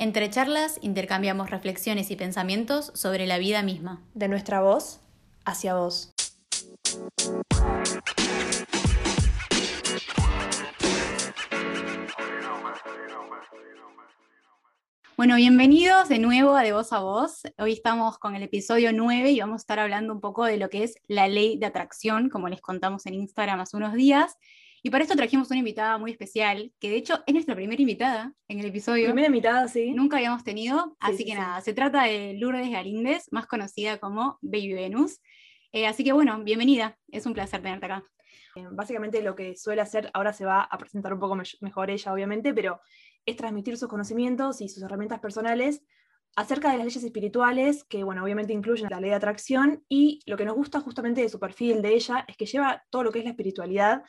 Entre charlas intercambiamos reflexiones y pensamientos sobre la vida misma. De nuestra voz hacia vos. Bueno, bienvenidos de nuevo a De Voz a Voz. Hoy estamos con el episodio 9 y vamos a estar hablando un poco de lo que es la ley de atracción, como les contamos en Instagram hace unos días. Y para esto trajimos una invitada muy especial, que de hecho es nuestra primera invitada en el episodio. Primera invitada, sí. Nunca habíamos tenido, así sí, que sí. nada, se trata de Lourdes Galíndez, más conocida como Baby Venus. Eh, así que bueno, bienvenida, es un placer tenerte acá. Eh, Básicamente lo que suele hacer, ahora se va a presentar un poco me- mejor ella, obviamente, pero es transmitir sus conocimientos y sus herramientas personales acerca de las leyes espirituales, que bueno, obviamente incluyen la ley de atracción, y lo que nos gusta justamente de su perfil de ella es que lleva todo lo que es la espiritualidad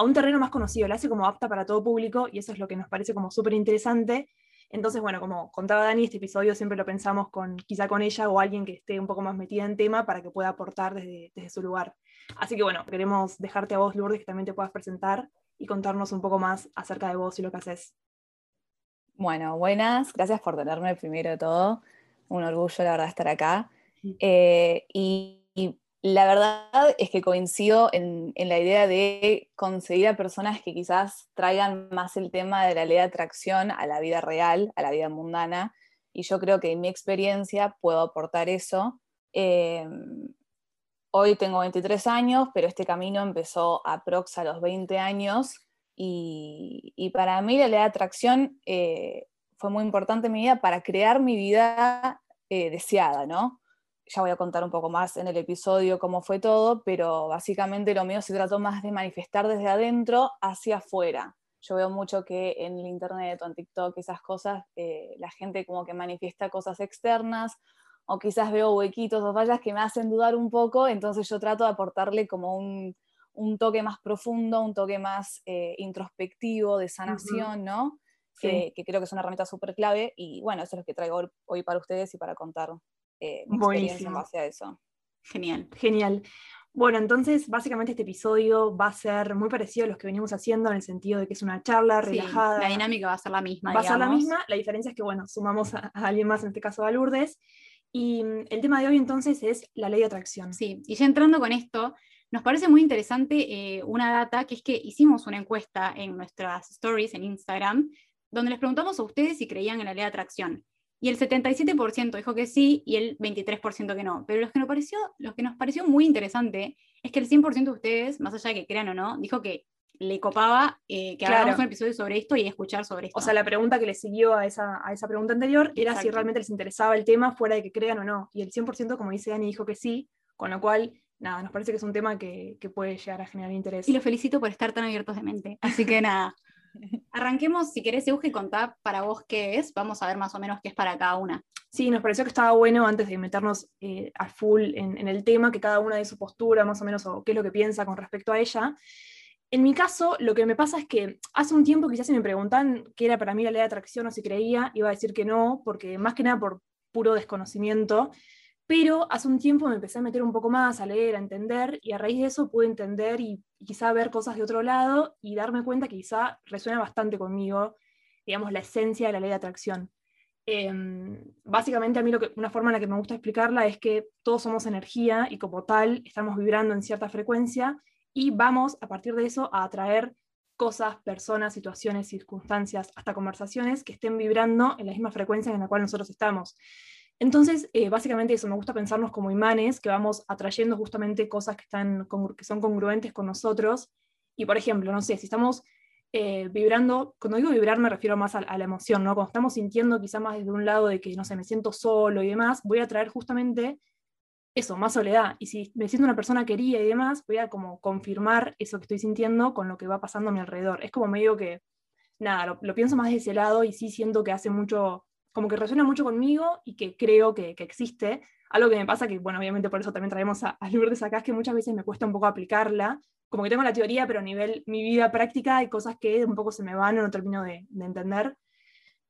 a un terreno más conocido, la hace como apta para todo público, y eso es lo que nos parece como súper interesante. Entonces, bueno, como contaba Dani, este episodio siempre lo pensamos con, quizá con ella o alguien que esté un poco más metida en tema para que pueda aportar desde, desde su lugar. Así que bueno, queremos dejarte a vos, Lourdes, que también te puedas presentar y contarnos un poco más acerca de vos y lo que haces. Bueno, buenas, gracias por tenerme primero de todo. Un orgullo, la verdad, estar acá. Eh, y la verdad es que coincido en, la idea de conseguir a personas que quizás traigan más el tema de la ley de atracción a la vida real, a la vida mundana. Y yo creo que en mi experiencia puedo aportar eso. Eh, hoy tengo 23 años, pero este camino empezó aprox a los 20 años. Y, y para mí la ley de atracción eh, fue muy importante en mi vida para crear mi vida eh, deseada, ¿no? Ya voy a contar un poco más en el episodio cómo fue todo, pero básicamente lo mío se trató más de manifestar desde adentro hacia afuera. Yo veo mucho que en el internet o en TikTok, esas cosas, eh, la gente como que manifiesta cosas externas, o quizás veo huequitos o fallas que me hacen dudar un poco, entonces yo trato de aportarle como un, un toque más profundo, un toque más eh, introspectivo, de sanación, ¿no? Sí. Que, que creo que es una herramienta súper clave y bueno, eso es lo que traigo hoy para ustedes y para contar eh, mi experiencia en Buenísimo. base a eso. Genial. Genial. Bueno, entonces básicamente este episodio va a ser muy parecido a los que venimos haciendo en el sentido de que es una charla Sí, relajada. la dinámica va a ser la misma. va a ser la misma, la diferencia es que, bueno, sumamos a, a alguien más, en este caso a Lourdes. Y mm, el tema de hoy entonces es la ley de atracción. Sí, y ya entrando con esto, nos parece muy interesante eh, una data que es que hicimos una encuesta en nuestras stories en Instagram, donde les preguntamos a ustedes si creían en la ley de atracción. Y el 77% dijo que sí y el 23% que no. Pero lo que, nos pareció, lo que nos pareció muy interesante es que el 100% de ustedes, más allá de que crean o no, dijo que le copaba eh, que Claro. hagamos un episodio sobre esto y escuchar sobre esto. O sea, la pregunta que le siguió a esa, a esa pregunta anterior era si realmente les interesaba el tema fuera de que crean o no. Y el 100%, como dice Dani, dijo que sí, con lo cual, nada, nos parece que es un tema que, que puede llegar a generar interés. Y los felicito por estar tan abiertos de mente. Así que nada. Arranquemos, si querés, Euge, contá para vos qué es. Vamos a ver más o menos qué es para cada una. Sí, nos pareció que estaba bueno antes de meternos eh, a full en, en el tema, que cada una de su postura, más o menos, o qué es lo que piensa con respecto a ella. En mi caso, lo que me pasa es que hace un tiempo quizás si me preguntan qué era para mí la ley de atracción o si creía, iba a decir que no, porque más que nada por puro desconocimiento, pero hace un tiempo me empecé a meter un poco más, a leer, a entender, y a raíz de eso pude entender y, quizá ver cosas de otro lado y darme cuenta que quizá resuena bastante conmigo, digamos, la esencia de la ley de atracción. Em, básicamente a mí lo que, una forma en la que me gusta explicarla es que todos somos energía y como tal estamos vibrando en cierta frecuencia y vamos a partir de eso a atraer cosas, personas, situaciones, circunstancias, hasta conversaciones que estén vibrando en la misma frecuencia en la cual nosotros estamos. Entonces, eh, básicamente eso, me gusta pensarnos como imanes, que vamos atrayendo justamente cosas que, están, que son congruentes con nosotros. Y por ejemplo, no sé, si estamos eh, vibrando, cuando digo vibrar me refiero más a, a la emoción, ¿no? Cuando estamos sintiendo quizá más desde un lado de que, no sé, me siento solo y demás, voy a traer justamente eso, más soledad. Y si me siento una persona querida y demás, voy a como confirmar eso que estoy sintiendo con lo que va pasando a mi alrededor. Es como medio que, nada, lo, lo pienso más de ese lado y sí siento que hace mucho, como que resuena mucho conmigo y que creo que, que existe. Algo que me pasa que, bueno, obviamente por eso también traemos a, a Lourdes acá, es que muchas veces me cuesta un poco aplicarla. Como que tengo la teoría, pero a nivel mi vida práctica hay cosas que un poco se me van o no termino de, de entender.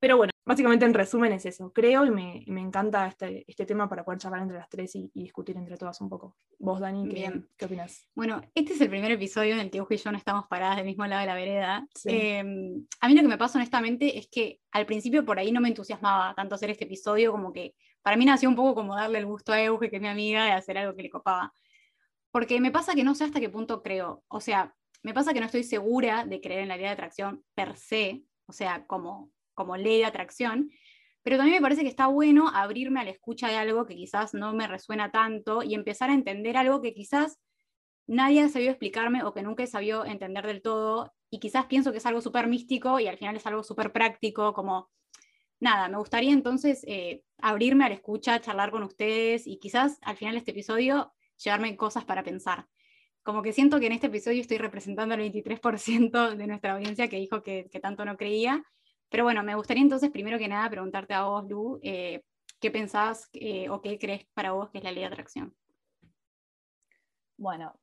Pero bueno, básicamente en resumen es eso. Creo y me, encanta este, este, tema para poder charlar entre las tres y, discutir entre todas un poco. Vos, Dani, ¿qué, ¿qué opinas? Bueno, este es el primer episodio en el que Ujo y yo no estamos paradas del mismo lado de la vereda. Em, a mí lo que me pasa honestamente es que al principio por ahí no me entusiasmaba tanto hacer este episodio, como que para mí nació un poco como darle el gusto a Euge, que es mi amiga, de hacer algo que le copaba. Porque me pasa que no sé hasta qué punto creo. O sea, me pasa que no estoy segura de creer en la ley de atracción per se, o sea, como como ley de atracción, pero también me parece que está bueno abrirme a la escucha de algo que quizás no me resuena tanto y empezar a entender algo que quizás nadie ha sabido explicarme o que nunca he sabido entender del todo y quizás pienso que es algo súper místico y al final es algo súper práctico, como nada, me gustaría entonces eh, abrirme a la escucha, charlar con ustedes y quizás al final de este episodio llevarme cosas para pensar. Como que siento que en este episodio estoy representando al 23% de nuestra audiencia que dijo que, que tanto no creía pero bueno, me gustaría entonces, primero que nada, preguntarte a vos, Lu, eh, ¿qué pensás eh, o qué crees para vos que es la ley de atracción? Bueno,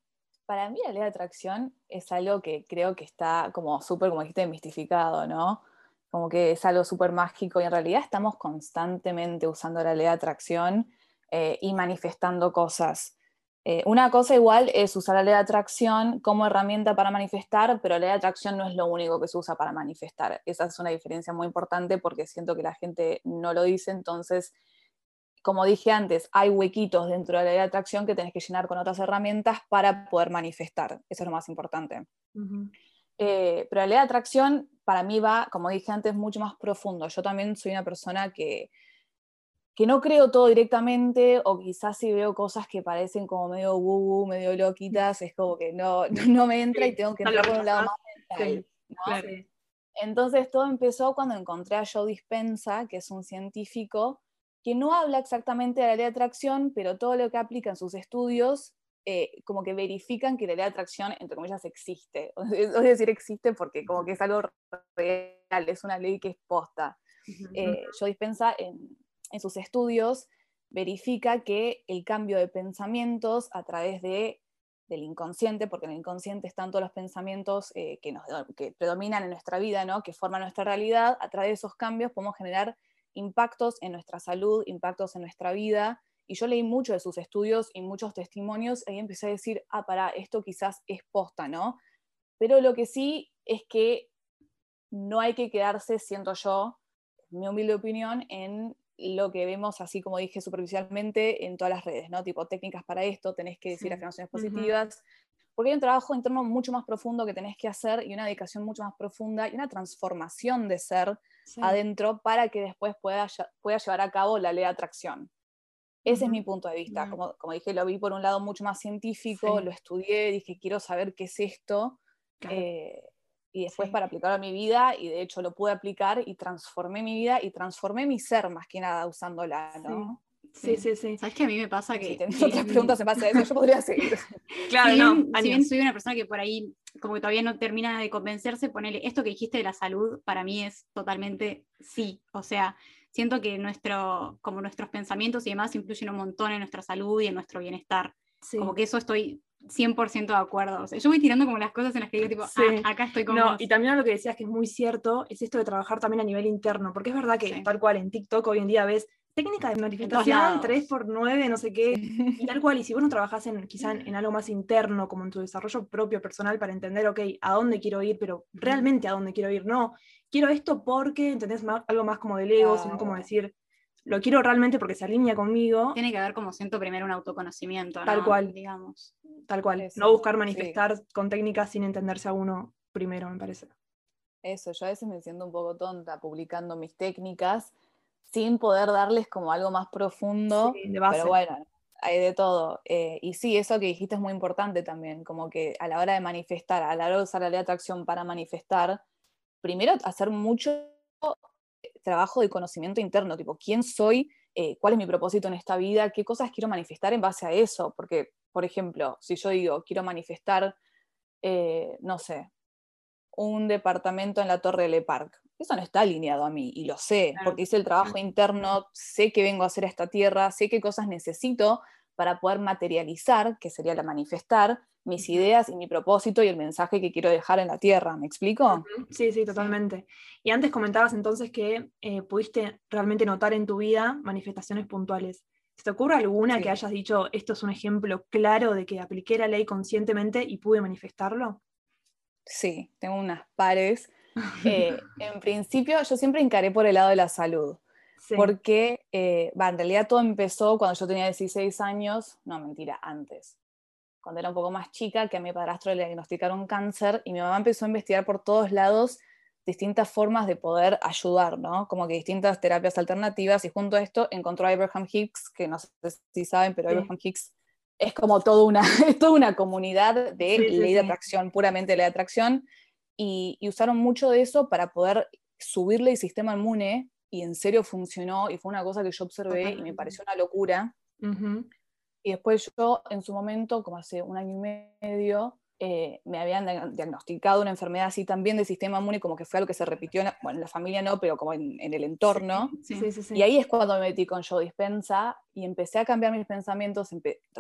para mí la ley de atracción es algo que creo que está como súper, como dijiste, mistificado, ¿no? Como que es algo súper mágico y en realidad estamos constantemente usando la ley de atracción eh, y manifestando cosas. Eh, una cosa igual es usar la ley de atracción como herramienta para manifestar, pero la ley de atracción no es lo único que se usa para manifestar. Esa es una diferencia muy importante porque siento que la gente no lo dice, entonces, como dije antes, hay huequitos dentro de la ley de atracción que tenés que llenar con otras herramientas para poder manifestar. Eso es lo más importante. Eh, pero la ley de atracción para mí va, como dije antes, mucho más profundo. Yo también soy una persona que que no creo todo directamente, o quizás si veo cosas que parecen como medio woo, medio loquitas, es como que no, no me entra y tengo que entrar por un lado más mental. Entonces todo empezó cuando encontré a Joe Dispensa, que es un científico que no habla exactamente de la ley de atracción, pero todo lo que aplica en sus estudios, eh, como que verifican que la ley de atracción, entre comillas, existe. Es decir, existe porque como que es algo real, es una ley que es posta. Eh, Joe Dispensa en, en sus estudios verifica que el cambio de pensamientos a través de, del inconsciente, porque en el inconsciente están todos los pensamientos eh, que, nos, que predominan en nuestra vida, ¿no? que forman nuestra realidad, a través de esos cambios podemos generar impactos en nuestra salud, impactos en nuestra vida. Y yo leí mucho de sus estudios y muchos testimonios y ahí empecé a decir, ah, para, esto quizás es posta, ¿no? Pero lo que sí es que no hay que quedarse, siento yo, mi humilde opinión, en lo que vemos, así como dije superficialmente, en todas las redes, ¿no? Tipo técnicas para esto, tenés que decir afirmaciones positivas, porque hay un trabajo interno mucho más profundo que tenés que hacer y una dedicación mucho más profunda y una transformación de ser adentro para que después pueda, pueda llevar a cabo la ley de atracción. Ese es mi punto de vista. Como, como, dije, lo vi por un lado mucho más científico, lo estudié, dije, quiero saber qué es esto. Eh, y después para aplicarlo a mi vida, y de hecho lo pude aplicar y transformé mi vida y transformé mi ser más que nada usándola, ¿no? Sí, sí, sí. ¿Sabes que a mí me pasa que... Si tenés otras preguntas en base a eso, yo podría seguir. claro, si bien, no. Si bien soy una persona que por ahí como que todavía no termina de convencerse, ponele, esto que dijiste de la salud, para mí es totalmente sí. O sea, siento que nuestro, como nuestros pensamientos y demás influyen un montón en nuestra salud y en nuestro bienestar. Como que eso estoy 100% de acuerdo. O sea, yo voy tirando como las cosas en las que digo, tipo, ah, acá estoy como. No, y también lo que decías que es muy cierto, es esto de trabajar también a nivel interno, porque es verdad que tal cual en TikTok hoy en día ves técnica de manifestación 3x9, no sé qué, y tal cual. Y si vos no trabajás en, quizá en, algo más interno, como en tu desarrollo propio personal, para entender, ok, a dónde quiero ir, pero realmente a dónde quiero ir, no, quiero esto porque, ¿entendés? algo más como del ego, sino como decir, lo quiero realmente porque se alinea conmigo. Tiene que haber, como siento, primero un autoconocimiento. Tal cual. Digamos. Tal cual. no buscar manifestar con técnicas sin entenderse a uno primero, me parece. Eso, yo a veces me siento un poco tonta publicando mis técnicas sin poder darles como algo más profundo. Pero bueno, hay de todo. Eh, y sí, eso que dijiste es muy importante también, como que a la hora de manifestar, a la hora de usar la ley de atracción para manifestar, primero hacer mucho trabajo de conocimiento interno, tipo, ¿quién soy? Eh, ¿Cuál es mi propósito en esta vida? ¿Qué cosas quiero manifestar en base a eso? Porque, por ejemplo, si yo digo, quiero manifestar, eh, no sé, un departamento en la Torre de Le Parc, eso no está alineado a mí y lo sé, porque hice el trabajo interno, sé que vengo a hacer esta tierra, sé qué cosas necesito para poder materializar, que sería la manifestar, mis ideas y mi propósito y el mensaje que quiero dejar en la tierra. ¿Me explico? Sí, sí, totalmente. Y antes comentabas entonces que eh, pudiste realmente notar en tu vida manifestaciones puntuales. ¿Se te ocurre alguna que hayas dicho, esto es un ejemplo claro de que apliqué la ley conscientemente y pude manifestarlo? Sí, tengo unas pares. Eh, en principio, yo siempre encaré por el lado de la salud. Porque, eh, en realidad todo empezó cuando yo tenía 16 años, no, mentira, antes cuando era un poco más chica, que a mi padrastro le diagnosticaron cáncer y mi mamá empezó a investigar por todos lados distintas formas de poder ayudar, ¿no? Como que distintas terapias alternativas y junto a esto encontró a Abraham Hicks, que no sé si saben, pero Abraham Hicks es como toda una, toda una comunidad de ley de atracción, puramente ley de atracción, y, usaron mucho de eso para poder subirle el sistema inmune y en serio funcionó y fue una cosa que yo observé y me pareció una locura. Y después yo, en su momento, como hace un año y medio, eh, me habían diagnosticado una enfermedad así también del sistema inmune, como que fue algo que se repitió, en, bueno, en la familia no, pero como en, el entorno. Sí, sí, y ahí es cuando me metí con Yo Dispensa y empecé a cambiar mis pensamientos,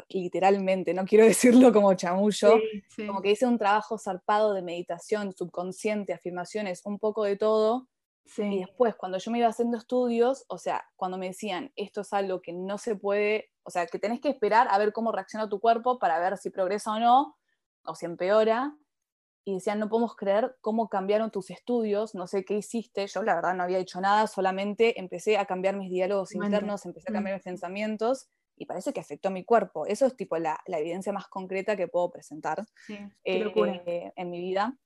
literalmente, no quiero decirlo como chamullo, como que hice un trabajo zarpado de meditación, subconsciente, afirmaciones, un poco de todo. Y después, cuando yo me iba haciendo estudios, o sea, cuando me decían, esto es algo que no se puede o sea, que tenés que esperar a ver cómo reacciona tu cuerpo para ver si progresa o no, o si empeora. Y decían, no podemos creer cómo cambiaron tus estudios, no sé qué hiciste. Yo la verdad no había hecho nada, solamente empecé a cambiar mis diálogos internos, empecé a cambiar mis pensamientos y parece que afectó a mi cuerpo. Eso es tipo la, evidencia más concreta que puedo presentar eh, en mi vida.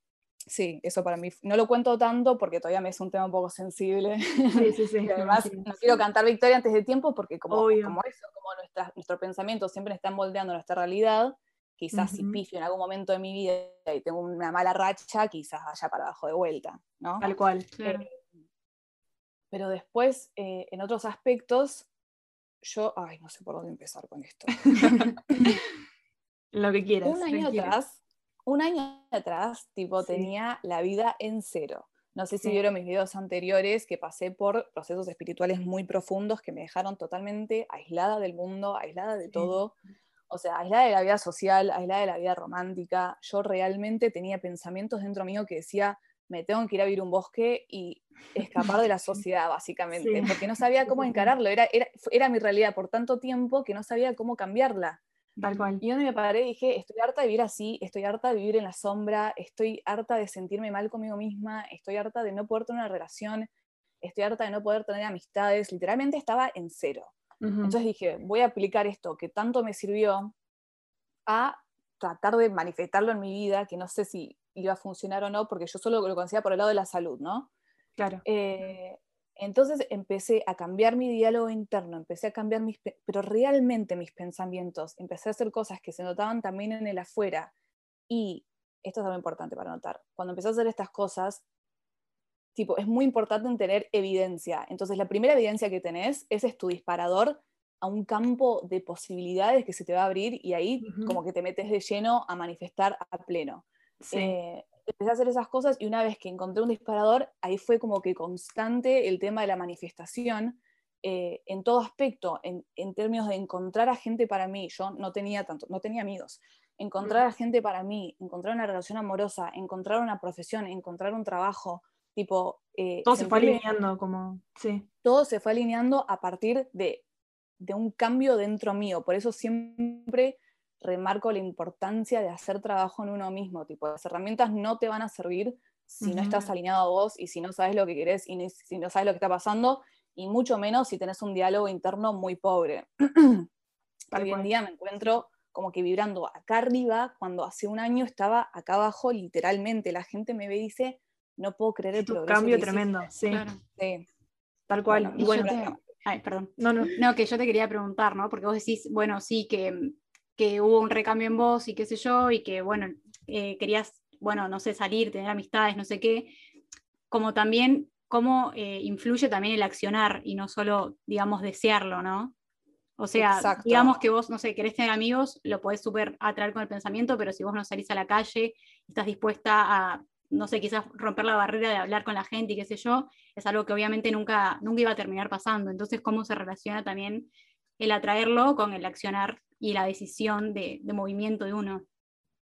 Sí, eso para mí, no lo cuento tanto porque todavía me es un tema un poco sensible. Sí, sí, sí. y además no quiero cantar victoria antes de tiempo porque como, como eso, como nuestros pensamientos siempre están moldeando nuestra realidad, quizás si pifio en algún momento de mi vida y tengo una mala racha, quizás vaya para abajo de vuelta, ¿no? Tal cual. Eh, pero después, eh, en otros aspectos, yo, ay, no sé por dónde empezar con esto. Lo que quieras. Un año atrás un año atrás, tipo, tenía la vida en cero. No sé si vieron mis videos anteriores que pasé por procesos espirituales muy profundos que me dejaron totalmente aislada del mundo, aislada de todo. O sea, aislada de la vida social, aislada de la vida romántica. Yo realmente tenía pensamientos dentro mío que decía, me tengo que ir a vivir un bosque y escapar de la sociedad, básicamente, porque no sabía cómo encararlo. Era, era, era mi realidad por tanto tiempo que no sabía cómo cambiarla. Y yo me paré dije, estoy harta de vivir así, estoy harta de vivir en la sombra, estoy harta de sentirme mal conmigo misma, estoy harta de no poder tener una relación, estoy harta de no poder tener amistades, literalmente estaba en cero. Entonces dije, voy a aplicar esto que tanto me sirvió a tratar de manifestarlo en mi vida, que no sé si iba a funcionar o no, porque yo solo lo conocía por el lado de la salud, ¿no? Claro. Eh, entonces empecé a cambiar mi diálogo interno, empecé a cambiar mis, pero realmente mis pensamientos, empecé a hacer cosas que se notaban también en el afuera. Y esto es algo importante para notar, cuando empecé a hacer estas cosas, tipo, es muy importante tener evidencia. Entonces la primera evidencia que tenés, ese es tu disparador a un campo de posibilidades que se te va a abrir y ahí como que te metes de lleno a manifestar a pleno. Sí. Eh, empecé a hacer esas cosas y una vez que encontré un disparador, ahí fue como que constante el tema de la manifestación eh, en todo aspecto, en, términos de encontrar a gente para mí. Yo no tenía tanto, no tenía amigos. Encontrar a gente para mí, encontrar una relación amorosa, encontrar una profesión, encontrar un trabajo, tipo... Eh, todo se fue alineando como... Sí. Todo se fue alineando a partir de, de un cambio dentro mío. Por eso siempre remarco la importancia de hacer trabajo en uno mismo. Tipo, las herramientas no te van a servir si no estás alineado a vos y si no sabes lo que querés y si no sabes lo que está pasando, y mucho menos si tenés un diálogo interno muy pobre. Hoy en día me encuentro como que vibrando acá arriba, cuando hace un año estaba acá abajo, literalmente. La gente me ve y dice, no puedo creer el progreso. cambio tremendo, sí. Tal cual. y bueno, Ay, perdón. No, no. No, que yo te quería preguntar, ¿no? Porque vos decís, bueno, sí, que que hubo un recambio en vos y qué sé yo, y que, bueno, eh, querías, bueno, no sé, salir, tener amistades, no sé qué, como también cómo eh, influye también el accionar y no solo, digamos, desearlo, ¿no? O sea, digamos que vos, no sé, querés tener amigos, lo podés súper atraer con el pensamiento, pero si vos no salís a la calle, estás dispuesta a, no sé, quizás romper la barrera de hablar con la gente y qué sé yo, es algo que obviamente nunca, nunca iba a terminar pasando. Entonces, ¿cómo se relaciona también el atraerlo con el accionar y la decisión de, movimiento de uno.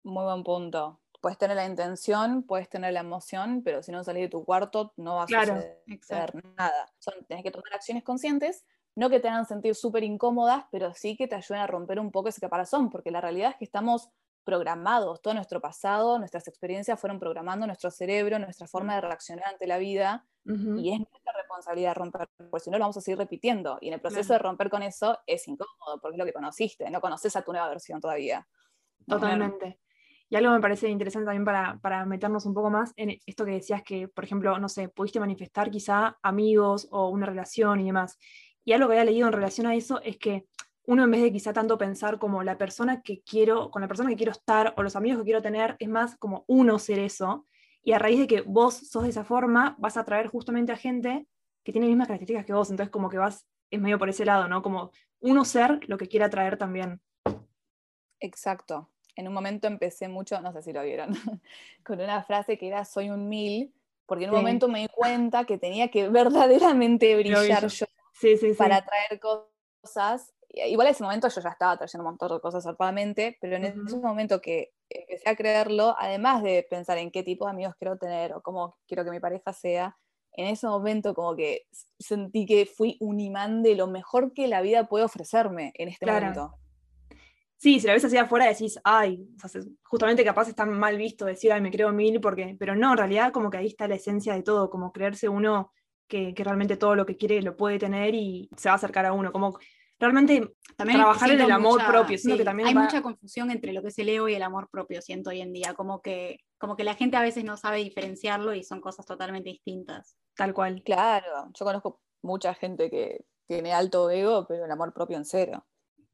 Muy buen punto. Puedes tener la intención, puedes tener la emoción, pero si no salís de tu cuarto no va a suceder nada. Son, tenés que tomar acciones conscientes, no que te hagan sentir súper incómodas, pero sí que te ayuden a romper un poco ese caparazón, porque la realidad es que estamos programados, todo nuestro pasado, nuestras experiencias fueron programando nuestro cerebro, nuestra forma de reaccionar ante la vida, y es nuestra responsabilidad romper, porque si no lo vamos a seguir repitiendo, y en el proceso de romper con eso es incómodo, porque es lo que conociste, no conoces a tu nueva versión todavía. Totalmente. Y algo me parece interesante también para, para, meternos un poco más en esto que decías que, por ejemplo, no sé, pudiste manifestar quizá amigos o una relación y demás. Y algo que había leído en relación a eso es que uno en vez de quizá tanto pensar como la persona que quiero, con la persona que quiero estar o los amigos que quiero tener, es más como uno ser eso. Y a raíz de que vos sos de esa forma, vas a atraer justamente a gente que tiene las mismas características que vos. Entonces como que vas, es medio por ese lado, ¿no? Como uno ser lo que quiere atraer también. Exacto. En un momento empecé mucho, no sé si lo vieron, con una frase que era soy un mil, porque en un momento me di cuenta que tenía que verdaderamente brillar yo, para atraer cosas igual en ese momento yo ya estaba trayendo un montón de cosas zarpadamente, pero en ese momento que empecé a creerlo, además de pensar en qué tipo de amigos quiero tener o cómo quiero que mi pareja sea, en ese momento como que sentí que fui un imán de lo mejor que la vida puede ofrecerme en este momento. Sí, si la ves así afuera decís, ay, justamente capaz está mal visto decir, ay, me creo mil, porque, pero no, en realidad como que ahí está la esencia de todo, como creerse uno que, que realmente todo lo que quiere lo puede tener y se va a acercar a uno, como realmente también trabajar en el amor propio. que también hay mucha confusión entre lo que es el ego y el amor propio, siento hoy en día, como que, como que la gente a veces no sabe diferenciarlo y son cosas totalmente distintas. Tal cual. Claro, yo conozco mucha gente que tiene alto ego, pero el amor propio en cero.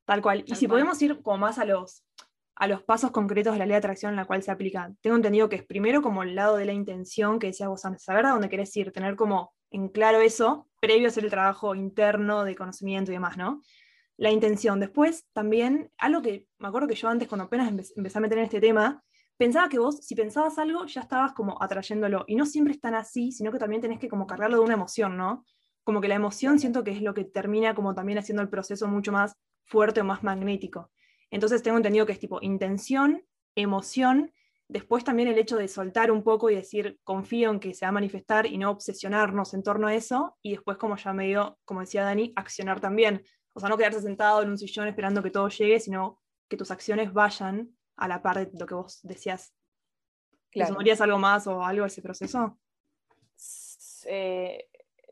Tal cual. y si podemos ir como más a los, a los pasos concretos de la ley de atracción en la cual se aplica, tengo entendido que es primero como el lado de la intención que decías vos antes, saber a dónde querés ir, tener como en claro eso, previo a hacer el trabajo interno de conocimiento y demás, ¿no? La intención. Después, también, algo que me acuerdo que yo antes, cuando apenas empecé a meter en este tema, pensaba que vos, si pensabas algo, ya estabas como atrayéndolo. Y no siempre es tan así, sino que también tenés que como cargarlo de una emoción, ¿no? Como que la emoción siento que es lo que termina como también haciendo el proceso mucho más fuerte o más magnético. Entonces tengo entendido que es tipo intención, emoción Después también el hecho de soltar un poco y decir, confío en que se va a manifestar y no obsesionarnos en torno a eso. Y después, como ya medio, como decía Dani, accionar también. O sea, no quedarse sentado en un sillón esperando que todo llegue, sino que tus acciones vayan a la par de lo que vos decías. Claro. ¿Sumarías algo más o algo a ese proceso? Eh,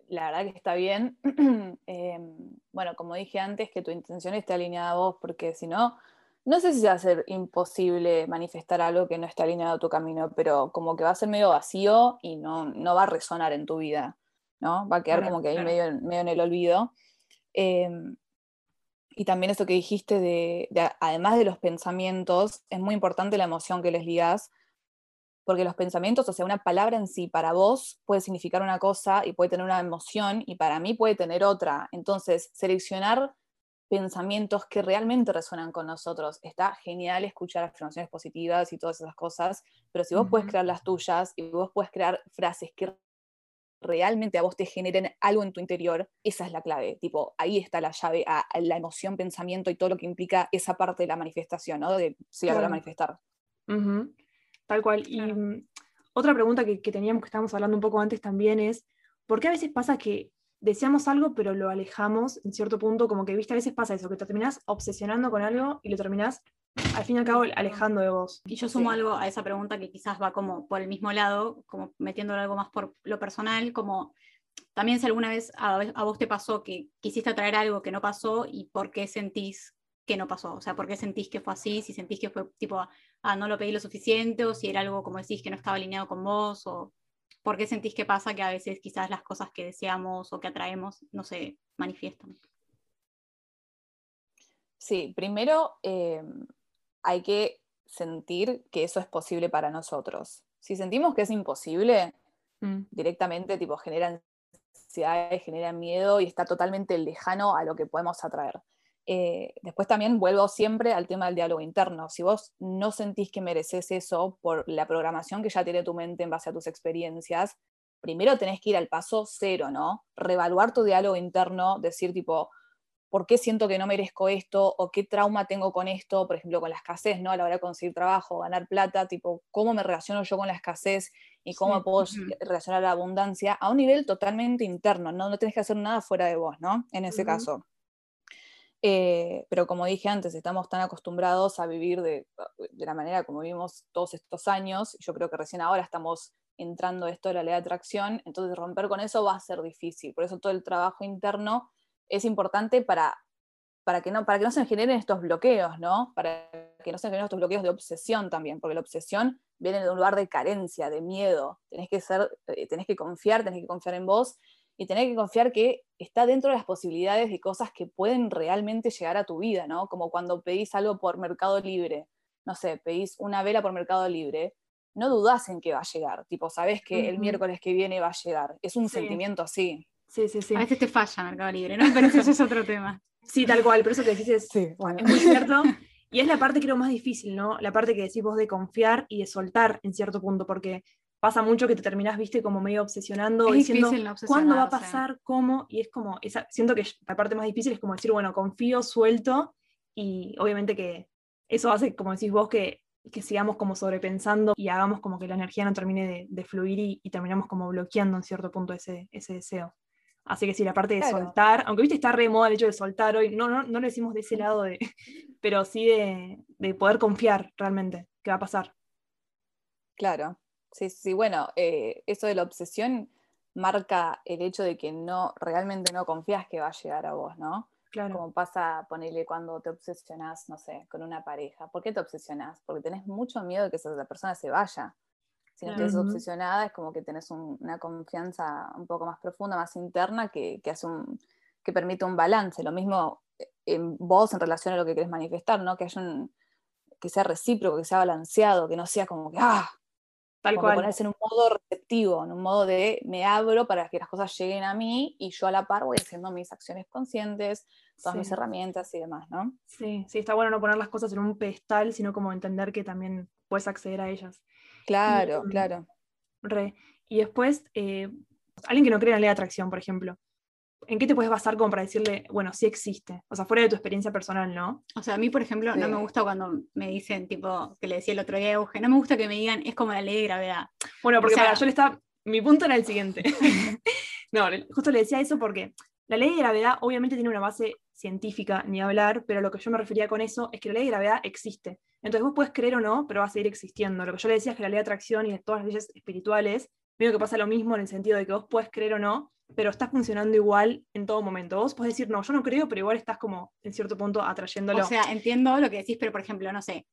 la verdad que está bien. Em, bueno, como dije antes, que tu intención esté alineada a vos, porque si no, no sé si va a ser imposible manifestar algo que no esté alineado a tu camino, pero como que va a ser medio vacío y no, no va a resonar en tu vida, ¿no? Va a quedar como que ahí medio, medio, en el olvido. Em, y también eso que dijiste de, además de los pensamientos, es muy importante la emoción que les digas, porque los pensamientos, o sea, una palabra en sí para vos puede significar una cosa y puede tener una emoción y para mí puede tener otra. Entonces, seleccionar pensamientos que realmente resuenan con nosotros. Está genial escuchar afirmaciones positivas y todas esas cosas, pero si vos puedes crear las tuyas y vos puedes crear frases que realmente a vos te generen algo en tu interior, esa es la clave. Tipo, ahí está la llave a, la emoción, pensamiento y todo lo que implica esa parte de la manifestación, ¿no? De si claro. a manifestar. Tal cual. Y mm, otra pregunta que, que teníamos, que estábamos hablando un poco antes también es, ¿por qué a veces pasa que deseamos algo, pero lo alejamos en cierto punto, como que, viste, a veces pasa eso, que te terminás obsesionando con algo y lo terminás, al fin y al cabo, alejando de vos. Y yo sumo algo a esa pregunta que quizás va como por el mismo lado, como metiéndolo algo más por lo personal, como también si alguna vez a, vos te pasó que quisiste traer algo que no pasó y por qué sentís que no pasó, o sea, por qué sentís que fue así, si sentís que fue tipo, ah, no lo pedí lo suficiente, o si era algo, como decís, que no estaba alineado con vos, o ¿Por qué sentís que pasa que a veces quizás las cosas que deseamos o que atraemos no se manifiestan? Sí, primero eh, hay que sentir que eso es posible para nosotros. Si sentimos que es imposible, mm. directamente tipo genera ansiedad, genera miedo y está totalmente lejano a lo que podemos atraer. Eh, después también vuelvo siempre al tema del diálogo interno. Si vos no sentís que mereces eso por la programación que ya tiene tu mente en base a tus experiencias, primero tenés que ir al paso cero, ¿no? Revaluar tu diálogo interno, decir tipo, por qué siento que no merezco esto o qué trauma tengo con esto, por ejemplo, con la escasez, ¿no? A la hora de conseguir trabajo, ganar plata, tipo, cómo me relaciono yo con la escasez y cómo puedo relacionar la abundancia a un nivel totalmente interno, no, no tenés que hacer nada fuera de vos, ¿no? En ese caso. Eh, pero como dije antes, estamos tan acostumbrados a vivir de, la manera como vivimos todos estos años, yo creo que recién ahora estamos entrando esto de la ley de atracción, entonces romper con eso va a ser difícil, por eso todo el trabajo interno es importante para, para, que no, para que no se generen estos bloqueos, ¿no? Para que no se generen estos bloqueos de obsesión también, porque la obsesión viene de un lugar de carencia, de miedo, tenés que, ser, eh, tenés que confiar, tenés que confiar en vos y tenés que confiar que está dentro de las posibilidades de cosas que pueden realmente llegar a tu vida, ¿no? Como cuando pedís algo por Mercado Libre, no sé, pedís una vela por Mercado Libre, no dudás en que va a llegar, tipo, sabes que el miércoles que viene va a llegar, es un sentimiento así. Sí, sí, sí. A veces te falla Mercado Libre, ¿no? Pero eso es otro tema. Sí, tal cual, pero eso que decís es, es muy cierto. Y es la parte creo más difícil, ¿no? La parte que decís vos de confiar y de soltar en cierto punto, porque pasa mucho que te terminás, viste, como medio obsesionando, diciendo cuándo va a pasar, cómo, y es como, esa, siento que la parte más difícil es como decir, bueno, confío, suelto, y obviamente que eso hace, como decís vos, que, que sigamos como sobrepensando y hagamos como que la energía no termine de, fluir y, y, terminamos como bloqueando en cierto punto ese, ese deseo. Así que sí, la parte de soltar, aunque viste está re de moda el hecho de soltar hoy, no, no, no lo decimos de ese lado, de, pero sí de, de poder confiar realmente que va a pasar. Claro, sí, sí, bueno, eh, eso de la obsesión marca el hecho de que no, realmente no confías que va a llegar a vos, ¿no? Claro. Como pasa, ponele, cuando te obsesionás, no sé, con una pareja. ¿Por qué te obsesionás? Porque tenés mucho miedo de que esa persona se vaya. Si no estás obsesionada, es como que tenés una confianza un poco más profunda, más interna, que, hace un, que permite un balance. Lo mismo en vos en relación a lo que querés manifestar, ¿no? Que haya un, que sea recíproco, que sea balanceado, que no sea como que, ah, tal cual. ponerse en un modo receptivo, en un modo de me abro para que las cosas lleguen a mí y yo a la par voy haciendo mis acciones conscientes, todas mis herramientas y demás, ¿no? Sí, sí, está bueno no poner las cosas en un pedestal, sino como entender que también puedes acceder a ellas. Claro, claro. Re. Y después, eh, alguien que no cree en la ley de atracción, por ejemplo, ¿en qué te puedes basar como para decirle, bueno, sí existe? O sea, fuera de tu experiencia personal, ¿no? O sea, a mí, por ejemplo, no me gusta cuando me dicen, tipo, que le decía el otro día a Euge, no me gusta que me digan, es como la ley de gravedad. Bueno, porque para, yo le estaba, mi punto era el siguiente. no, justo le decía eso porque la ley de gravedad obviamente tiene una base científica, ni hablar, pero lo que yo me refería con eso es que la ley de gravedad existe. Entonces vos puedes creer o no, pero va a seguir existiendo. Lo que yo le decía es que la ley de atracción y de todas las leyes espirituales, veo que pasa lo mismo en el sentido de que vos puedes creer o no, pero está funcionando igual en todo momento. Vos podés decir, no, yo no creo, pero igual estás como en cierto punto atrayéndolo. O sea, entiendo lo que decís, pero por ejemplo, no sé,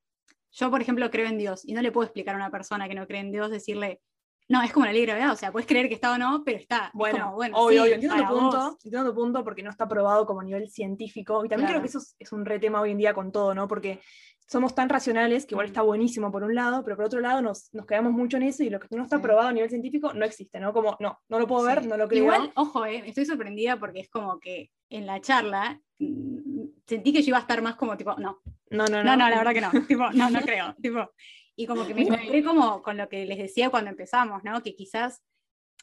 yo por ejemplo creo en Dios y no le puedo explicar a una persona que no cree en Dios, decirle, no, es como la ley de gravedad, o sea, puedes creer que está o no, pero está. Bueno, bueno obvio, entiendo tu punto, entiendo tu punto porque no está probado como nivel científico. Y también creo que eso es, es, un re tema hoy en día con todo, ¿no? Porque somos tan racionales, que igual está buenísimo por un lado, pero por otro lado nos, nos quedamos mucho en eso y lo que no está probado a nivel científico no existe, ¿no? Como, no, no lo puedo ver, no lo creo. Igual, ojo, eh, estoy sorprendida porque es como que en la charla mm, sentí que yo iba a estar más como tipo, no. No, no, no. No, la verdad que no. tipo, no, no creo. tipo, y como que me encontré como con lo que les decía cuando empezamos, ¿no? Que quizás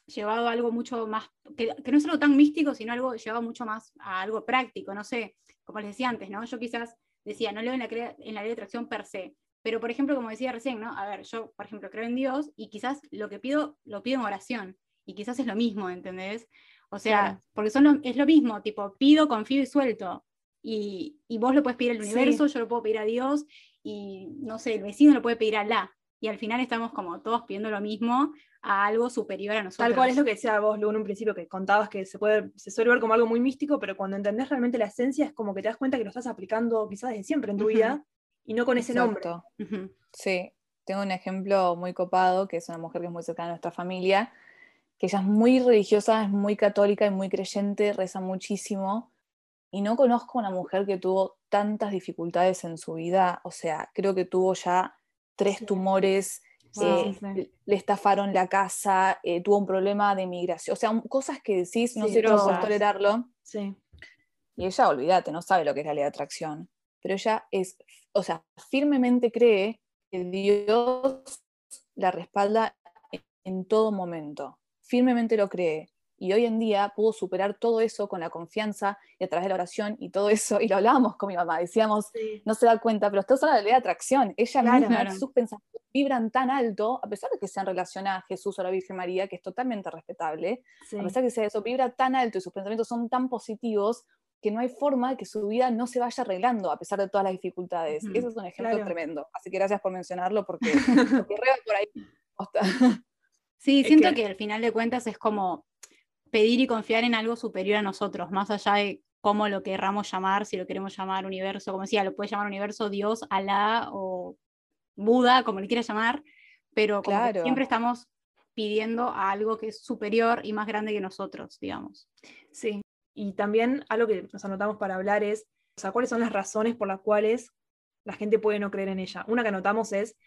llevado a algo mucho más, que, que no es algo tan místico, sino algo llevado mucho más a algo práctico, no sé, como les decía antes, ¿no? Yo quizás decía, no leo en la, en la ley de atracción per se, pero por ejemplo, como decía recién, ¿no? A ver, yo, por ejemplo, creo en Dios y quizás lo que pido, lo pido en oración, y quizás es lo mismo, ¿entendés? O sea, porque son es lo mismo, tipo, pido, confío y suelto. Y, y vos lo puedes pedir al universo, yo lo puedo pedir a Dios, y no sé, el vecino lo puede pedir a la. Y al final estamos como todos pidiendo lo mismo a algo superior a nosotros. Tal cual es lo que decía vos, luego en un principio que contabas que se, puede, se suele ver como algo muy místico, pero cuando entendés realmente la esencia es como que te das cuenta que lo estás aplicando quizás desde siempre en tu vida y no con ese nombre. Sí, tengo un ejemplo muy copado, que es una mujer que es muy cercana a nuestra familia, que ella es muy religiosa, es muy católica y muy creyente, reza muchísimo, y no conozco una mujer que tuvo tantas dificultades en su vida, o sea, creo que tuvo ya tres tumores, eh, le estafaron la casa, eh, tuvo un problema de migración, o sea, cosas que decís, no sé cómo tolerarlo. Sí. Y ella, olvídate, no sabe lo que es la ley de atracción, pero ella es, o sea, firmemente cree que Dios la respalda en todo momento, firmemente lo cree. Y hoy en día pudo superar todo eso con la confianza y a través de la oración y todo eso, y lo hablábamos con mi mamá, decíamos, no se da cuenta, pero esto es la ley de atracción, ella misma, sus pensamientos vibran tan alto, a pesar de que sean relación a Jesús o a la Virgen María, que es totalmente respetable, a pesar de que sea eso, vibra tan alto y sus pensamientos son tan positivos, que no hay forma de que su vida no se vaya arreglando a pesar de todas las dificultades. Ese es un ejemplo tremendo. Así que gracias por mencionarlo porque, por ahí. Sí, siento que... al final de cuentas es como pedir y confiar en algo superior a nosotros, más allá de cómo lo querramos llamar, si lo queremos llamar universo, como decía, lo puede llamar universo, Dios, Alá o Buda, como le quieras llamar, pero siempre estamos pidiendo a algo que es superior y más grande que nosotros, digamos. Sí, y también algo que nos anotamos para hablar es, o sea, cuáles son las razones por las cuales la gente puede no creer en ella. Una que anotamos es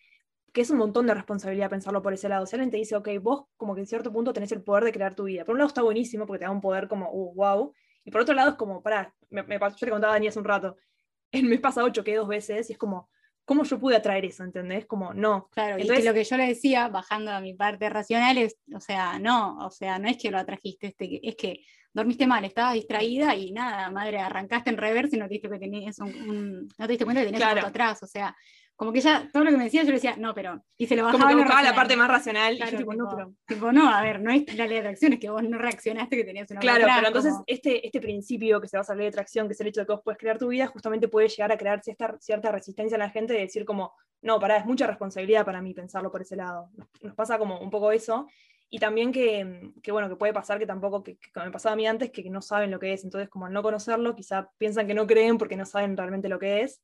que es un montón de responsabilidad pensarlo por ese lado. Si alguien te dice, ok, vos como que en cierto punto tenés el poder de crear tu vida. Por un lado está buenísimo porque te da un poder como, uh, wow. Y por otro lado es como, pará, me, me, yo te contaba a Dani hace un rato, el mes pasado choqué dos veces y es como, ¿cómo yo pude atraer eso? ¿Entendés? Como, no. Claro, Entonces, y lo que yo le decía, bajando a mi parte racional, es, o sea, no, o sea, no es que lo atrajiste, este, es que dormiste mal, estabas distraída y nada, madre, arrancaste en reverse y no te diste, que tenías un, no te diste cuenta que tenías claro. atrás, o sea, como que ya todo lo que me decía yo le decía, no, pero, y se lo bajaba. Como que buscaba la parte más racional. y tipo, no, pero... tipo, no, a ver, no es la ley de atracción, es que vos no reaccionaste que tenías una Claro, pero entonces este, este principio que se basa en la ley de atracción, que es el hecho de que vos puedes crear tu vida, justamente puede llegar a crear cierta, cierta resistencia en la gente de decir como, no, pará, es mucha responsabilidad para mí pensarlo por ese lado. Nos pasa como un poco eso. Y también que, que, bueno, que puede pasar que tampoco, que, que me pasaba a mí antes, que no saben lo que es. Entonces, como al no conocerlo, quizá piensan que no creen porque no saben realmente lo que es.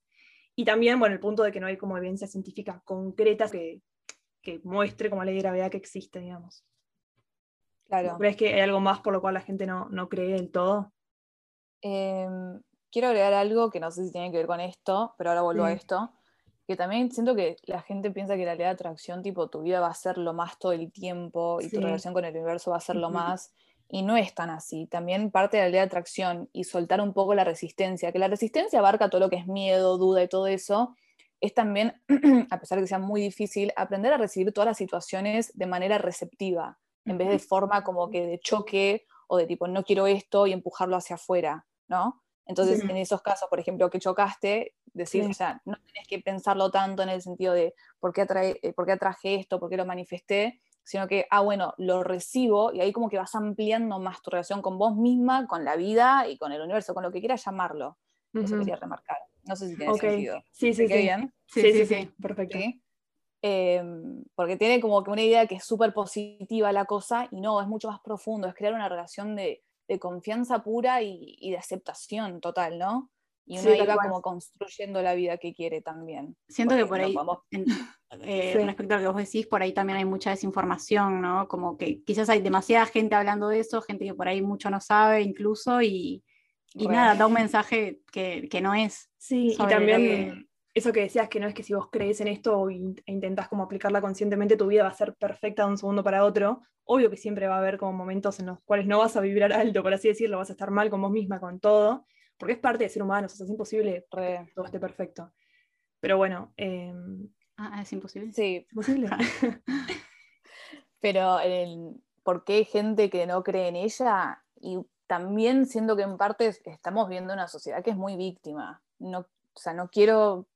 Y también, bueno, el punto de que no hay como evidencia científica concreta que, que muestre como ley de gravedad que existe, digamos. Claro. ¿Crees que hay algo más por lo cual la gente no, no cree del todo? Em, quiero agregar algo que no sé si tiene que ver con esto, pero ahora vuelvo a esto que también siento que la gente piensa que la ley de atracción, tipo, tu vida va a ser lo más todo el tiempo y tu relación con el universo va a ser lo más, y no es tan así. También parte de la ley de atracción y soltar un poco la resistencia, que la resistencia abarca todo lo que es miedo, duda y todo eso, es también, a pesar de que sea muy difícil, aprender a recibir todas las situaciones de manera receptiva, en vez de forma como que de choque o de tipo, no quiero esto y empujarlo hacia afuera, ¿no? Entonces, en esos casos, por ejemplo, que chocaste, decir, o sea, no tenés que pensarlo tanto en el sentido de por qué, eh, por qué atraje esto, por qué lo manifesté, sino que, ah, bueno, lo recibo y ahí como que vas ampliando más tu relación con vos misma, con la vida y con el universo, con lo que quieras llamarlo. Eso quería remarcar. No sé si tiene sentido. Sí, sí, sí. bien? Sí, sí, sí, perfecto. Em, porque tiene como que una idea que es súper positiva la cosa y no, es mucho más profundo, es crear una relación de, de confianza pura y, y, de aceptación total, ¿no? Y uno iba como construyendo la vida que quiere también. Siento que por ahí, eh, respecto a lo que vos decís, por ahí también hay mucha desinformación, ¿no? Como que quizás hay demasiada gente hablando de eso, gente que por ahí mucho no sabe incluso, y, y nada, da un mensaje que, que no es. Sí, y también eso que decías, que no es que si vos crees en esto e intentás como aplicarla conscientemente, tu vida va a ser perfecta de un segundo para otro. Obvio que siempre va a haber como momentos en los cuales no vas a vibrar alto, por así decirlo, vas a estar mal con vos misma, con todo porque es parte de ser humano, o sea, es imposible que todo esté perfecto. Pero bueno. Em, ah, es imposible. Sí. Es imposible. Pero ¿por qué hay gente que no cree en ella? Y también siento que en parte estamos viendo una sociedad que es muy víctima. No, o sea, no quiero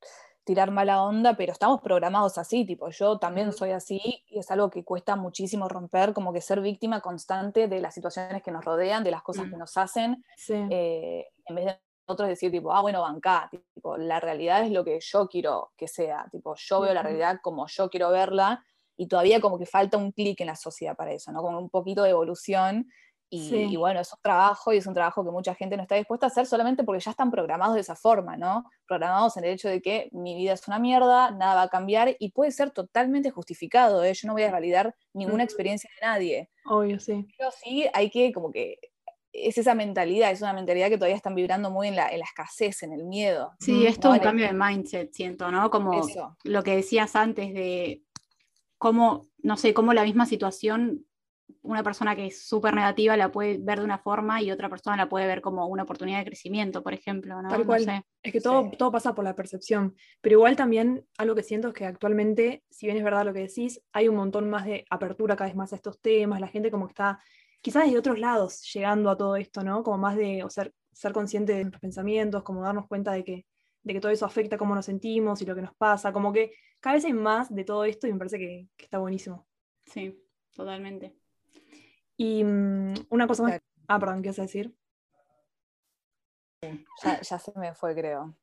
tirar mala onda, pero estamos programados así, tipo, yo también soy así y es algo que cuesta muchísimo romper, como que ser víctima constante de las situaciones que nos rodean, de las cosas que mm. nos hacen, eh, en vez de nosotros decir, tipo, ah, bueno, banca, tipo, la realidad es lo que yo quiero que sea, tipo, yo veo la realidad como yo quiero verla y todavía como que falta un clic en la sociedad para eso, ¿no? Como un poquito de evolución y, bueno, es un trabajo y es un trabajo que mucha gente no está dispuesta a hacer solamente porque ya están programados de esa forma, ¿no? Programados en el hecho de que mi vida es una mierda, nada va a cambiar y puede ser totalmente justificado, ¿eh? yo no voy a validar ninguna experiencia de nadie. Obvio, sí. Pero sí hay que como que es esa mentalidad, es una mentalidad que todavía están vibrando muy en la, escasez, en el miedo. Sí, esto es un cambio de mindset, siento, ¿no? Como lo que decías antes de cómo, no sé, cómo la misma situación una persona que es súper negativa la puede ver de una forma y otra persona la puede ver como una oportunidad de crecimiento, por ejemplo. ¿no? Tal cual. Es que todo, todo pasa por la percepción. Pero igual también algo que siento es que actualmente, si bien es verdad lo que decís, hay un montón más de apertura cada vez más a estos temas, la gente como que está quizás de otros lados llegando a todo esto, ¿no? Como más de ser, ser consciente de nuestros pensamientos, como darnos cuenta de que, de que todo eso afecta cómo nos sentimos y lo que nos pasa, como que cada vez hay más de todo esto y me parece que, está buenísimo. Sí, totalmente. Y mm, una cosa más... Ah, perdón, ¿qué vas a decir? Ya, ya se me fue, creo.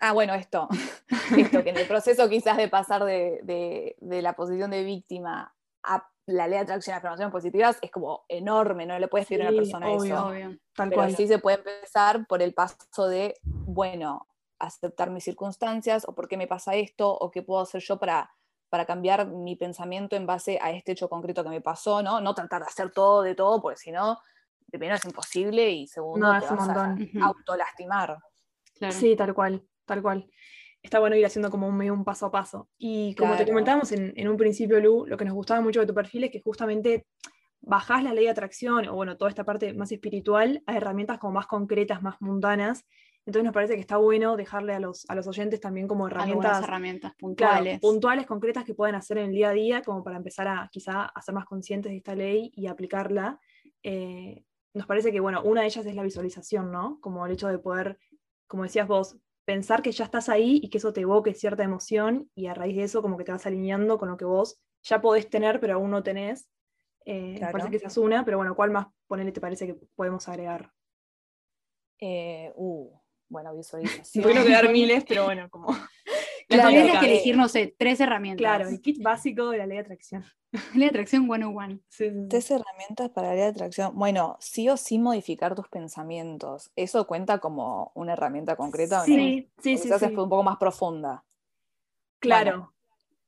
Ah, bueno, esto. esto, que en el proceso quizás de pasar de, la posición de víctima a la ley de atracción a afirmaciones positivas es como enorme, no le puedes decir a una persona eso. Obvio. Tal Pero cual. sí se puede empezar por el paso de, bueno, aceptar mis circunstancias, o por qué me pasa esto, o qué puedo hacer yo para, para cambiar mi pensamiento en base a este hecho concreto que me pasó, ¿no? No tratar de hacer todo de todo, porque si no, primero es imposible y segundo te vas a autolastimar. Sí, tal cual, tal cual. Está bueno ir haciendo como un medio un paso a paso. Y como te comentábamos en, un principio, Lu, lo que nos gustaba mucho de tu perfil es que justamente bajás la ley de atracción, o bueno, toda esta parte más espiritual, a herramientas como más concretas, más mundanas. Entonces nos parece que está bueno dejarle a los, a los oyentes también como herramientas, herramientas puntuales. puntuales, concretas que pueden hacer en el día a día, como para empezar a quizá a ser más conscientes de esta ley y aplicarla. Eh, nos parece que, bueno, una de ellas es la visualización, ¿no? Como el hecho de poder como decías vos, pensar que ya estás ahí y que eso te evoque cierta emoción y a raíz de eso como que te vas alineando con lo que vos ya podés tener pero aún no tenés. Eh, Me parece que esa es una, pero bueno, ¿cuál más ponele te parece que podemos agregar? Eh, uh, bueno, visualización. Bueno quedar miles, pero bueno, como... Claro, tienes que elegir, no sé, tres herramientas. Claro, el kit básico de la ley de atracción. ley de atracción 101. Sí, sí, Tres herramientas para la ley de atracción. Bueno, sí o sí modificar tus pensamientos. ¿Eso cuenta como una herramienta concreta? Sí, no? sí, sí. Quizás es un poco más profunda. Claro.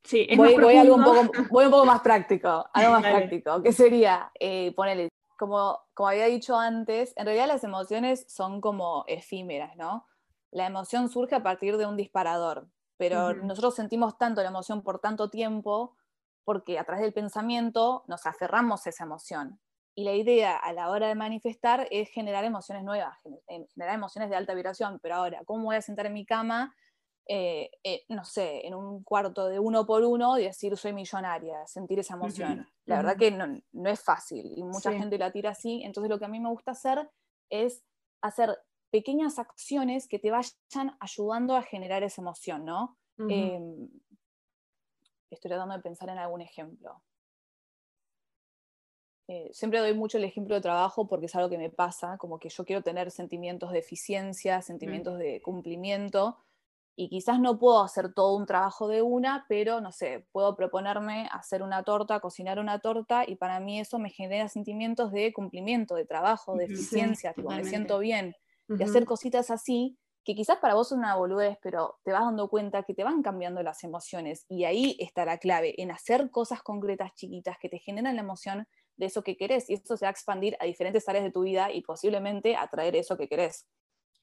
Sí, es voy, voy, algo un poco, voy un poco más práctico, algo más práctico, que sería, eh, ponerle, como, como había dicho antes, en realidad las emociones son como efímeras, ¿no? La emoción surge a partir de un disparador pero nosotros sentimos tanto la emoción por tanto tiempo porque a través del pensamiento nos aferramos a esa emoción. Y la idea a la hora de manifestar es generar emociones nuevas, eh, generar emociones de alta vibración. Pero ahora, ¿cómo voy a sentar en mi cama, eh, eh, no sé, en un cuarto de uno por uno y decir soy millonaria, sentir esa emoción? La verdad que no, no, es fácil y mucha gente la tira así. Entonces lo que a mí me gusta hacer es hacer pequeñas acciones que te vayan ayudando a generar esa emoción, ¿no? Estoy tratando de pensar en algún ejemplo. Eh, siempre doy mucho el ejemplo de trabajo porque es algo que me pasa, como que yo quiero tener sentimientos de eficiencia, mm. sentimientos de cumplimiento, y quizás no puedo hacer todo un trabajo de una, pero no sé, puedo proponerme hacer una torta, cocinar una torta, y para mí eso me genera sentimientos de cumplimiento, de trabajo, de eficiencia, me siento bien de hacer cositas así, que quizás para vos son una boludez, pero te vas dando cuenta que te van cambiando las emociones. Y ahí está la clave, en hacer cosas concretas, chiquitas, que te generan la emoción de eso que querés. Y eso se va a expandir a diferentes áreas de tu vida y posiblemente atraer eso que querés.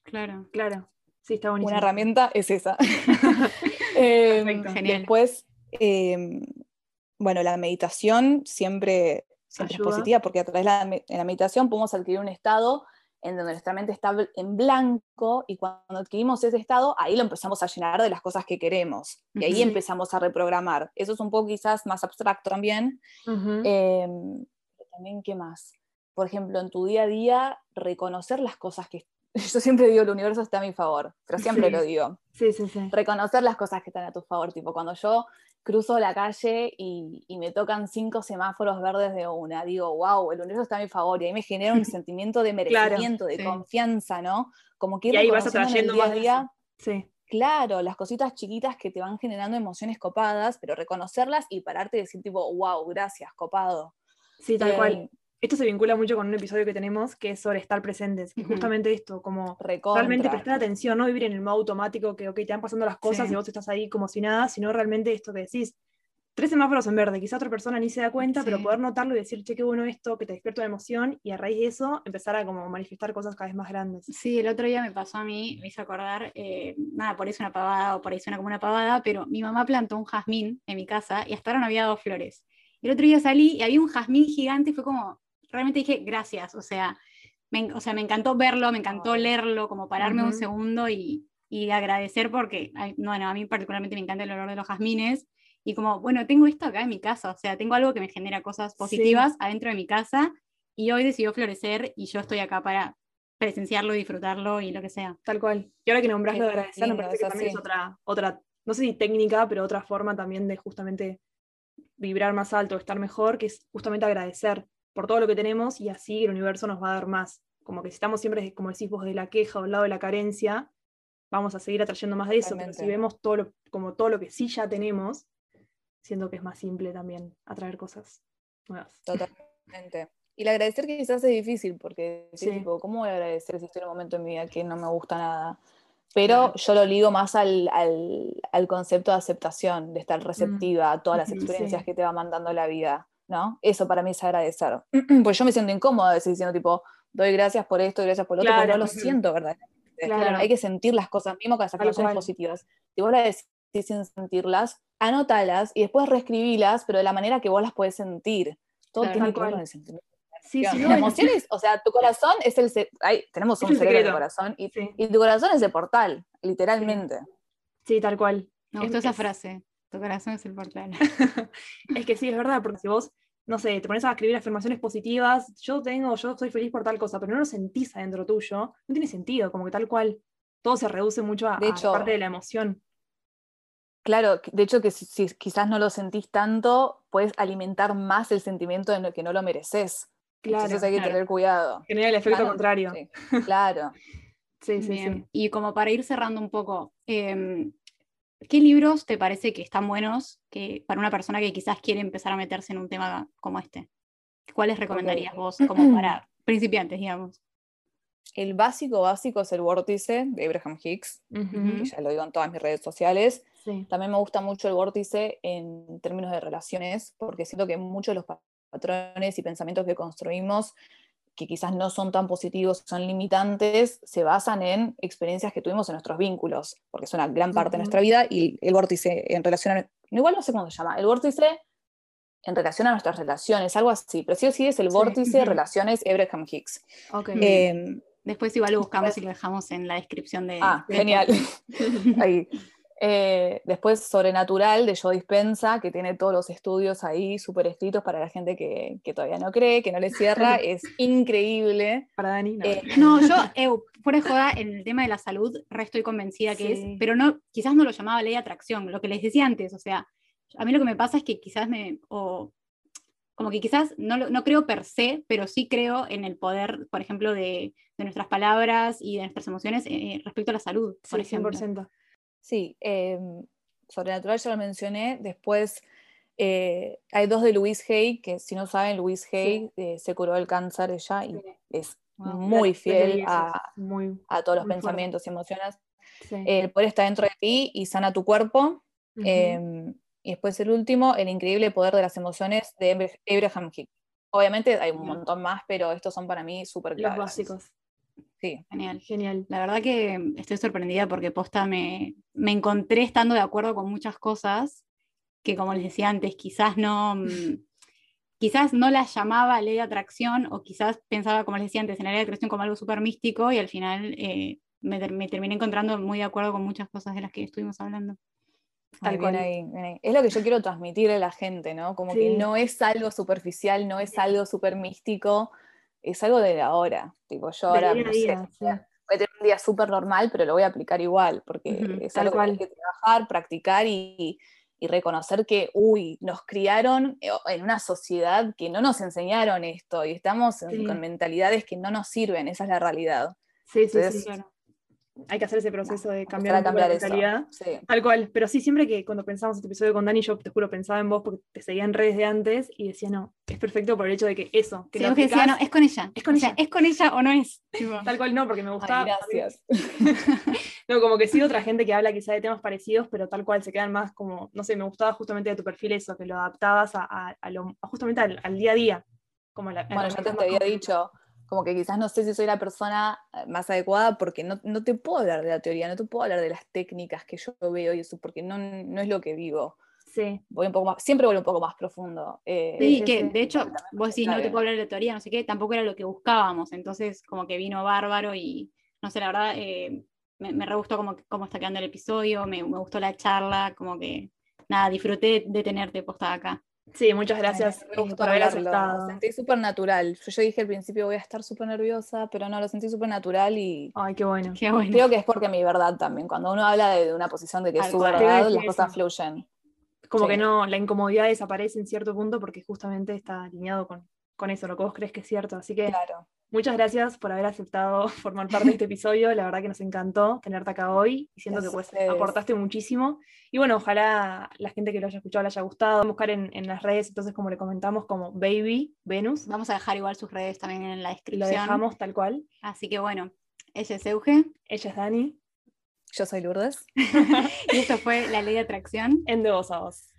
Claro, claro. Sí, está bonito. Una herramienta es esa. Em, después, em, bueno, la meditación siempre, siempre es positiva porque a través de la meditación podemos adquirir un estado en donde nuestra mente está en blanco y cuando adquirimos ese estado, ahí lo empezamos a llenar de las cosas que queremos y ahí empezamos a reprogramar. Eso es un poco quizás más abstracto también. Em, también, ¿qué más? Por ejemplo, en tu día a día, reconocer las cosas que... Yo siempre digo, el universo está a mi favor, pero siempre lo digo. Sí, sí, sí. Reconocer las cosas que están a tu favor, tipo cuando yo cruzo la calle y, me tocan cinco semáforos verdes de una. Digo, wow, el universo está a mi favor y ahí me genera un sentimiento de merecimiento, de confianza, ¿no? Como que y ahí vas atrayendo día a día. Sí. Claro, las cositas chiquitas que te van generando emociones copadas, pero reconocerlas y pararte y decir tipo, wow, gracias, copado. Sí, tal cual. Esto se vincula mucho con un episodio que tenemos que es sobre estar presentes. Y justamente esto, como realmente prestar atención, no vivir en el modo automático que, ok, te van pasando las cosas y vos estás ahí como si nada, sino realmente esto que decís. Tres semáforos en verde, quizá otra persona ni se da cuenta, pero poder notarlo y decir, che, qué bueno esto, que te despierta una emoción, y a raíz de eso empezar a como manifestar cosas cada vez más grandes. Sí, el otro día me pasó a mí, me hizo acordar, eh, nada, por eso una pavada o por ahí suena como una pavada, pero mi mamá plantó un jazmín en mi casa y hasta ahora no había dado flores. El otro día salí y había un jazmín gigante y fue como, realmente dije gracias, o sea, me, o sea, me encantó verlo, me encantó leerlo, como pararme un segundo y, y, agradecer porque, bueno, a mí particularmente me encanta el olor de los jazmines y como, bueno, tengo esto acá en mi casa, o sea, tengo algo que me genera cosas positivas adentro de mi casa y hoy decidió florecer y yo estoy acá para presenciarlo, disfrutarlo y lo que sea. Tal cual. Y ahora que nombrás lo de Es agradecer, me parece que también es otra, otra, no sé si técnica, pero otra forma también de justamente vibrar más alto, estar mejor, que es justamente agradecer por todo lo que tenemos y así el universo nos va a dar más. Como que si estamos siempre, como decís vos, de la queja o del lado de la carencia, vamos a seguir atrayendo más de eso. Pero si vemos todo lo, como todo lo que sí ya tenemos, siento que es más simple también atraer cosas nuevas. Totalmente. Y el agradecer quizás es difícil, porque Sí. tipo, ¿cómo voy a agradecer si estoy en un momento en mi vida que no me gusta nada? Pero yo lo ligo más al, al- al concepto de aceptación, de estar receptiva a todas las experiencias sí. que te va mandando la vida, ¿no? Eso para mí es agradecer. Pues yo me siento incómoda a veces diciendo, tipo, doy gracias por esto, gracias por lo otro, porque no lo siento, ¿verdad? Claro. Hay que sentir las cosas, mismo con las cual. positivas. Si vos las decís sin sentirlas, anótalas y después reescribilas, pero de la manera que vos las podés sentir. Todo Claro. tiene que ver con el sentimiento. Sí, La si emoción. no, La en- emoción es, o sea, tu corazón es el. ay, tenemos un cerebro secreto. corazón y, sí, y tu corazón es el portal, literalmente. sí, tal cual. Me Es- gustó esa es- frase. Tu corazón es el portal. Es que sí, es verdad, porque si vos, no sé, te pones a escribir afirmaciones positivas, yo tengo, yo soy feliz por tal cosa, pero no lo sentís adentro tuyo, no tiene sentido, como que tal cual, todo se reduce mucho a, De hecho- parte de la emoción. Claro, de hecho, que si, si quizás no lo sentís tanto, puedes alimentar más el sentimiento de que no lo mereces. Claro, Entonces hay que claro. tener cuidado. genera el efecto Claro, contrario. Sí, claro. Sí, sí, Bien. sí. Y como para ir cerrando un poco, em, ¿qué libros te parece que están buenos que, para una persona que quizás quiere empezar a meterse en un tema como este? ¿Cuáles recomendarías vos como para principiantes, digamos? El básico, básico es el vórtice de Abraham Hicks, que ya lo digo en todas mis redes sociales. sí. También me gusta mucho el vórtice en términos de relaciones, porque siento que muchos de los pa- patrones y pensamientos que construimos, que quizás no son tan positivos, son limitantes, se basan en experiencias que tuvimos en nuestros vínculos, porque es una gran parte de nuestra vida y el vórtice en relación a... Igual no sé cómo se llama, el vórtice en relación a nuestras relaciones, algo así, pero sí o sí es el Sí, vórtice ujú. relaciones Abraham Hicks. Ok. Em, Después igual lo buscamos y lo dejamos en la descripción de... Ah, genial. ahí. Eh, después Sobrenatural de Joe Dispensa, que tiene todos los estudios ahí súper escritos para la gente que, que todavía no cree, que no le cierra, es increíble. Para Dani, no. Eh, No, yo, eh, fuera de joda, en el tema de la salud, re estoy convencida que Sí. es, pero no, quizás no lo llamaba ley de atracción, lo que les decía antes, o sea, a mí lo que me pasa es que quizás me, o como que quizás no, lo- no creo per se, pero sí creo en el poder, por ejemplo, de, de nuestras palabras y de nuestras emociones respecto a la salud, por Sí, ejemplo. 100%. Sí, eh, Sobrenatural ya lo mencioné. Después eh, hay dos de Louise Hay, que si no saben, Louise Hay eh, se curó del cáncer ella y Sí. es Wow. muy fiel a, muy, a todos los pensamientos y emociones. sí. El poder está dentro de ti y sana tu cuerpo. Eh, y después el último, El increíble poder de las emociones de Abra- Abraham Hicks. Obviamente hay un montón más, pero estos son para mí súper Los claves. básicos. Sí, Genial. Genial. La verdad que estoy sorprendida porque posta me, me encontré estando de acuerdo con muchas cosas que, como les decía antes, quizás no, mm, quizás no las llamaba ley de atracción o quizás pensaba, como les decía antes, en la ley de atracción como algo súper místico y al final eh, me, me terminé encontrando muy de acuerdo con muchas cosas de las que estuvimos hablando. Tal cual. ahí, bien ahí. Es lo que yo quiero transmitirle a la gente, ¿no? Como que Sí. no es algo superficial, no es algo súper místico, es algo de ahora. Tipo, yo ahora no sé, sí. voy a tener un día súper normal, pero lo voy a aplicar igual, porque es algo que hay que trabajar, practicar y, y reconocer que, uy, nos criaron eh, en una sociedad que no nos enseñaron esto y estamos en- Sí. con mentalidades que no nos sirven, esa es la realidad. Sí, sí, Entonces, sí. Hay que hacer ese proceso de cambiar, a cambiar la mentalidad. Sí. Tal cual, pero sí, siempre que cuando pensamos este episodio con Dani, yo te juro, pensaba en vos porque te seguía en redes de antes y decía, no, es perfecto por el hecho de que eso, que Sí, decía, no, es con ella. Es con o sea, ella. ¿es con ella o no es? Tal cual no, porque me gustaba. Ay, gracias. No, como que sí, otra gente que habla quizá de temas parecidos, pero tal cual se quedan más como, no sé, me gustaba justamente de tu perfil eso, que lo adaptabas a, a- a lo, a justamente al, al día a día. Como la, Bueno, yo te, te había dicho, como que quizás no sé si soy la persona eh, más adecuada porque no, no te puedo hablar de la teoría, no te puedo hablar de las técnicas que yo veo y eso, porque no, no es lo que vivo. Sí, Voy un poco más, siempre voy un poco más profundo. eh, Sí, que de hecho, vos decís, no te puedo hablar de teoría, no sé qué, tampoco era lo que buscábamos, entonces como que vino bárbaro y, no sé, la verdad, eh, me, me re gustó cómo, cómo está quedando el episodio, me, me gustó la charla, como que, nada, disfruté de tenerte postada acá. Sí, muchas gracias Me eh, gustó por haber aceptado. Lo sentí súper natural. Yo, yo dije al principio voy a estar súper nerviosa, pero no, lo sentí súper natural y Ay, qué bueno. Qué bueno. creo que es porque mi verdad también. Cuando uno habla de, de una posición de que es su verdad, las cosas fluyen. Como que no, la incomodidad desaparece en cierto punto porque justamente está alineado con, con eso, lo que vos crees que es cierto. Así que Claro. Muchas gracias por haber aceptado formar parte de este episodio. La verdad que nos encantó tenerte acá hoy y siento que pues, aportaste muchísimo. Y bueno, ojalá la gente que lo haya escuchado le haya gustado. Buscar en, las redes, entonces, como le comentamos, como Baby Venus. Vamos a dejar igual sus redes también en la descripción. Lo dejamos tal cual. Así que bueno, ella es Euge. Ella es Dani. Yo soy Lourdes. y esto fue La Ley de Atracción. En De Voz a Voz.